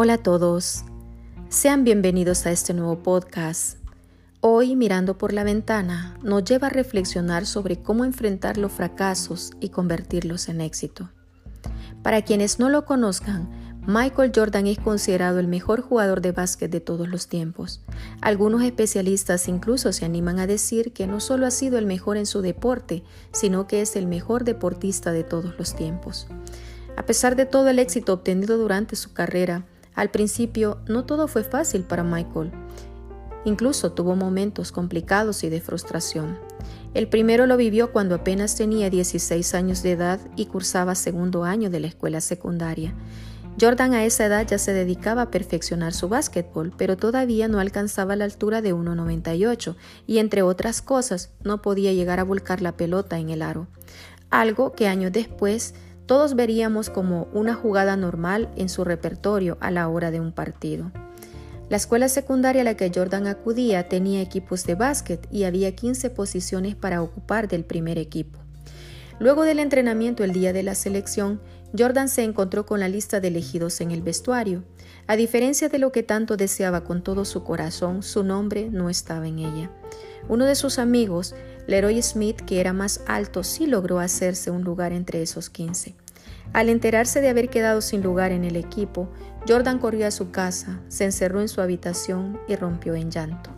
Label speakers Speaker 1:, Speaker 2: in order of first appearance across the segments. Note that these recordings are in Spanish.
Speaker 1: Hola a todos, sean bienvenidos a este nuevo podcast. Hoy, mirando por la ventana, nos lleva a reflexionar sobre cómo enfrentar los fracasos y convertirlos en éxito. Para quienes no lo conozcan, Michael Jordan es considerado el mejor jugador de básquet de todos los tiempos. Algunos especialistas incluso se animan a decir que no solo ha sido el mejor en su deporte, sino que es el mejor deportista de todos los tiempos. A pesar de todo el éxito obtenido durante su carrera, al principio no todo fue fácil para Michael. Incluso tuvo momentos complicados y de frustración. El primero lo vivió cuando apenas tenía 16 años de edad y cursaba segundo año de la escuela secundaria. Jordan a esa edad ya se dedicaba a perfeccionar su básquetbol, pero todavía no alcanzaba la altura de 1,98 y entre otras cosas no podía llegar a volcar la pelota en el aro, algo que años después todos veríamos como una jugada normal en su repertorio a la hora de un partido. La escuela secundaria a la que Jordan acudía tenía equipos de básquet y había 15 posiciones para ocupar del primer equipo. Luego del entrenamiento el día de la selección, Jordan se encontró con la lista de elegidos en el vestuario. A diferencia de lo que tanto deseaba con todo su corazón, su nombre no estaba en ella. Uno de sus amigos, Leroy Smith, que era más alto, sí logró hacerse un lugar entre esos 15. Al enterarse de haber quedado sin lugar en el equipo, Jordan corrió a su casa, se encerró en su habitación y rompió en llanto.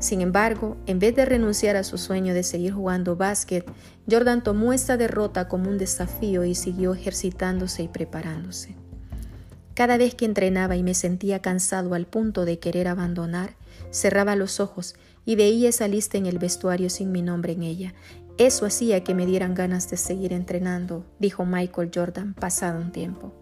Speaker 1: Sin embargo, en vez de renunciar a su sueño de seguir jugando básquet, Jordan tomó esta derrota como un desafío y siguió ejercitándose y preparándose. Cada vez que entrenaba y me sentía cansado al punto de querer abandonar, cerraba los ojos y veía esa lista en el vestuario sin mi nombre en ella, eso hacía que me dieran ganas de seguir entrenando, dijo Michael Jordan pasado un tiempo.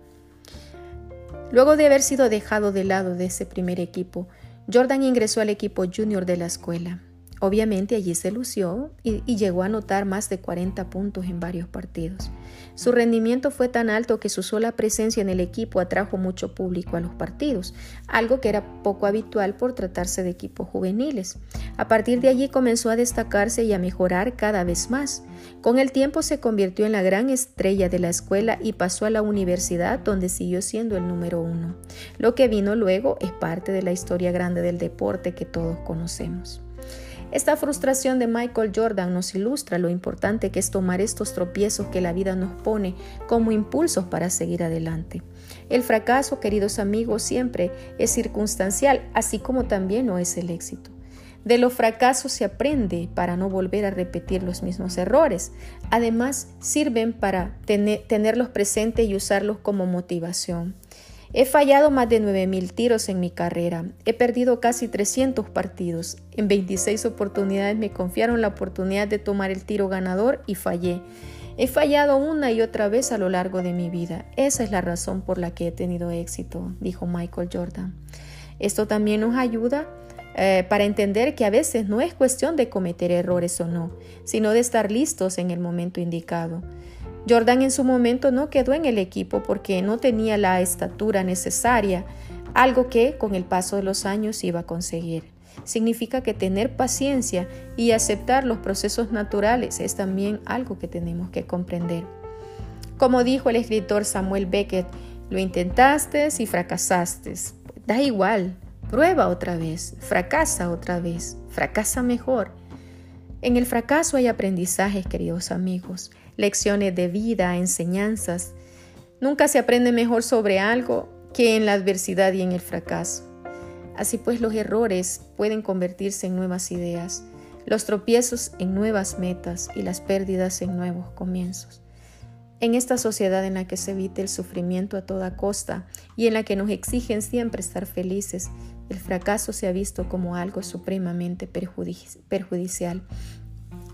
Speaker 1: Luego de haber sido dejado de lado de ese primer equipo, Jordan ingresó al equipo junior de la escuela. Obviamente allí se lució y, llegó a anotar más de 40 puntos en varios partidos. Su rendimiento fue tan alto que su sola presencia en el equipo atrajo mucho público a los partidos, algo que era poco habitual por tratarse de equipos juveniles. A partir de allí comenzó a destacarse y a mejorar cada vez más. Con el tiempo se convirtió en la gran estrella de la escuela y pasó a la universidad donde siguió siendo el número uno. Lo que vino luego es parte de la historia grande del deporte que todos conocemos. Esta frustración de Michael Jordan nos ilustra lo importante que es tomar estos tropiezos que la vida nos pone como impulsos para seguir adelante. El fracaso, queridos amigos, siempre es circunstancial, así como también no es el éxito. De los fracasos se aprende para no volver a repetir los mismos errores. Además, sirven para tenerlos presentes y usarlos como motivación. He fallado más de 9.000 tiros en mi carrera. He perdido casi 300 partidos. En 26 oportunidades me confiaron la oportunidad de tomar el tiro ganador y fallé. He fallado una y otra vez a lo largo de mi vida. Esa es la razón por la que he tenido éxito, dijo Michael Jordan. Esto también nos ayuda eh, para entender que a veces no es cuestión de cometer errores o no, sino de estar listos en el momento indicado. Jordan en su momento no quedó en el equipo porque no tenía la estatura necesaria, algo que con el paso de los años iba a conseguir. Significa que tener paciencia y aceptar los procesos naturales es también algo que tenemos que comprender. Como dijo el escritor Samuel Beckett, lo intentaste y fracasaste. Da igual, prueba otra vez, fracasa otra vez, fracasa mejor. En el fracaso hay aprendizajes, queridos amigos lecciones de vida, enseñanzas. Nunca se aprende mejor sobre algo que en la adversidad y en el fracaso. Así pues los errores pueden convertirse en nuevas ideas, los tropiezos en nuevas metas y las pérdidas en nuevos comienzos. En esta sociedad en la que se evite el sufrimiento a toda costa y en la que nos exigen siempre estar felices, el fracaso se ha visto como algo supremamente perjudicial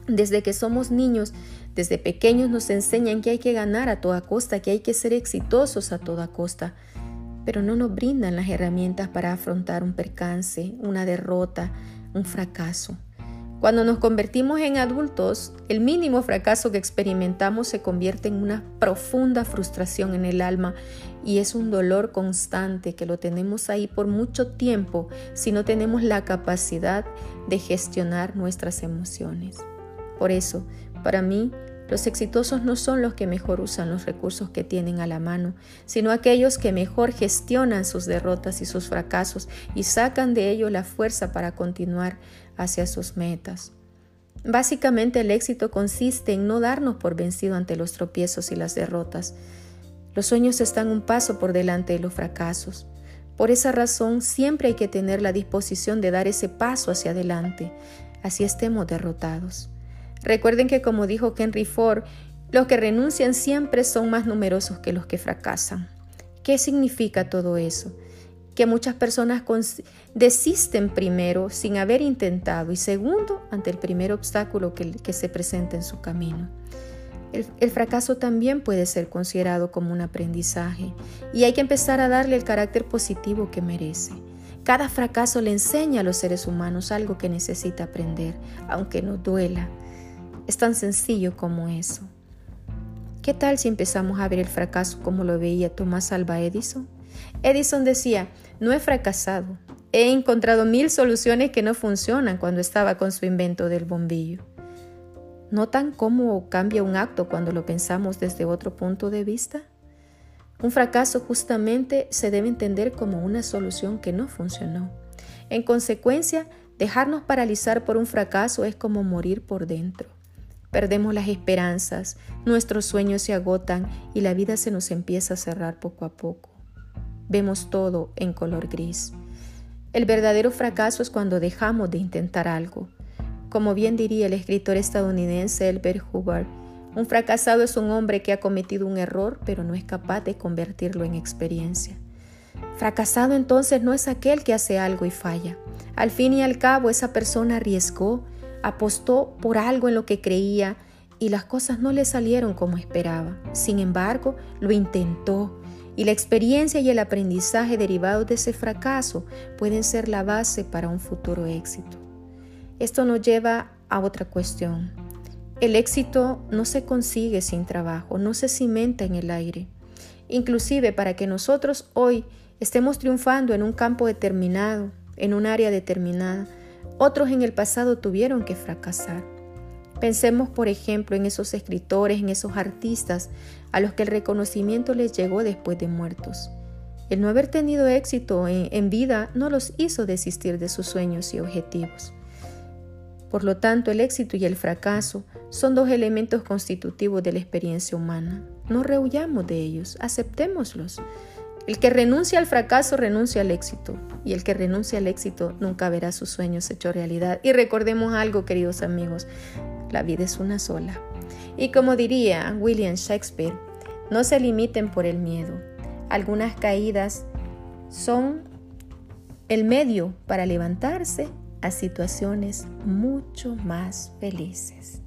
Speaker 1: desde que somos niños, desde pequeños nos enseñan que hay que ganar a toda costa, que hay que ser exitosos a toda costa, pero no nos brindan las herramientas para afrontar un percance, una derrota, un fracaso. Cuando nos convertimos en adultos, el mínimo fracaso que experimentamos se convierte en una profunda frustración en el alma y es un dolor constante que lo tenemos ahí por mucho tiempo si no tenemos la capacidad de gestionar nuestras emociones. Por eso, para mí, Los exitosos no son los que mejor usan los recursos que tienen a la mano, sino aquellos que mejor gestionan sus derrotas y sus fracasos y sacan de ello la fuerza para continuar hacia sus metas. Básicamente el éxito consiste en no darnos por vencido ante los tropiezos y las derrotas. Los sueños están un paso por delante de los fracasos. Por esa razón siempre hay que tener la disposición de dar ese paso hacia adelante, así estemos derrotados. Recuerden que como dijo Henry Ford, los que renuncian siempre son más numerosos que los que fracasan. ¿Qué significa todo eso? Que muchas personas desisten primero sin haber intentado y segundo ante el primer obstáculo que, se presenta en su camino. El, fracaso también puede ser considerado como un aprendizaje y hay que empezar a darle el carácter positivo que merece. Cada fracaso le enseña a los seres humanos algo que necesita aprender, aunque no duela. Es tan sencillo como eso. ¿Qué tal si empezamos a ver el fracaso como lo veía Tomás Alba Edison? Edison decía, no he fracasado, he encontrado mil soluciones que no funcionan cuando estaba con su invento del bombillo. ¿Notan cómo cambia un acto cuando lo pensamos desde otro punto de vista? Un fracaso justamente se debe entender como una solución que no funcionó. En consecuencia, dejarnos paralizar por un fracaso es como morir por dentro. Perdemos las esperanzas, nuestros sueños se agotan y la vida se nos empieza a cerrar poco a poco. Vemos todo en color gris. El verdadero fracaso es cuando dejamos de intentar algo, como bien diría el escritor estadounidense Elbert Hubbard, un fracasado es un hombre que ha cometido un error pero no es capaz de convertirlo en experiencia. Fracasado entonces no es aquel que hace algo y falla. Al fin y al cabo esa persona arriesgó, apostó por algo en lo que creía y las cosas no le salieron como esperaba. Sin embargo, lo intentó y la experiencia y el aprendizaje derivados de ese fracaso pueden ser la base para un futuro éxito. Esto nos lleva a otra cuestión. El éxito no se consigue sin trabajo, no se cimenta en el aire. Inclusive para que nosotros hoy estemos triunfando en un campo determinado, en un área determinada, otros en el pasado tuvieron que fracasar. Pensemos, por ejemplo, en esos escritores, en esos artistas a los que el reconocimiento les llegó después de muertos. El no haber tenido éxito en, vida no los hizo desistir de sus sueños y objetivos. Por lo tanto, el éxito y el fracaso son dos elementos constitutivos de la experiencia humana. No rehuyamos de ellos, aceptémoslos. El que renuncia al fracaso renuncia al éxito y el que renuncia al éxito nunca verá sus sueños hechos realidad. Y recordemos algo, queridos amigos, la vida es una sola. Y como diría William Shakespeare, no se limiten por el miedo. Algunas caídas son el medio para levantarse a situaciones mucho más felices.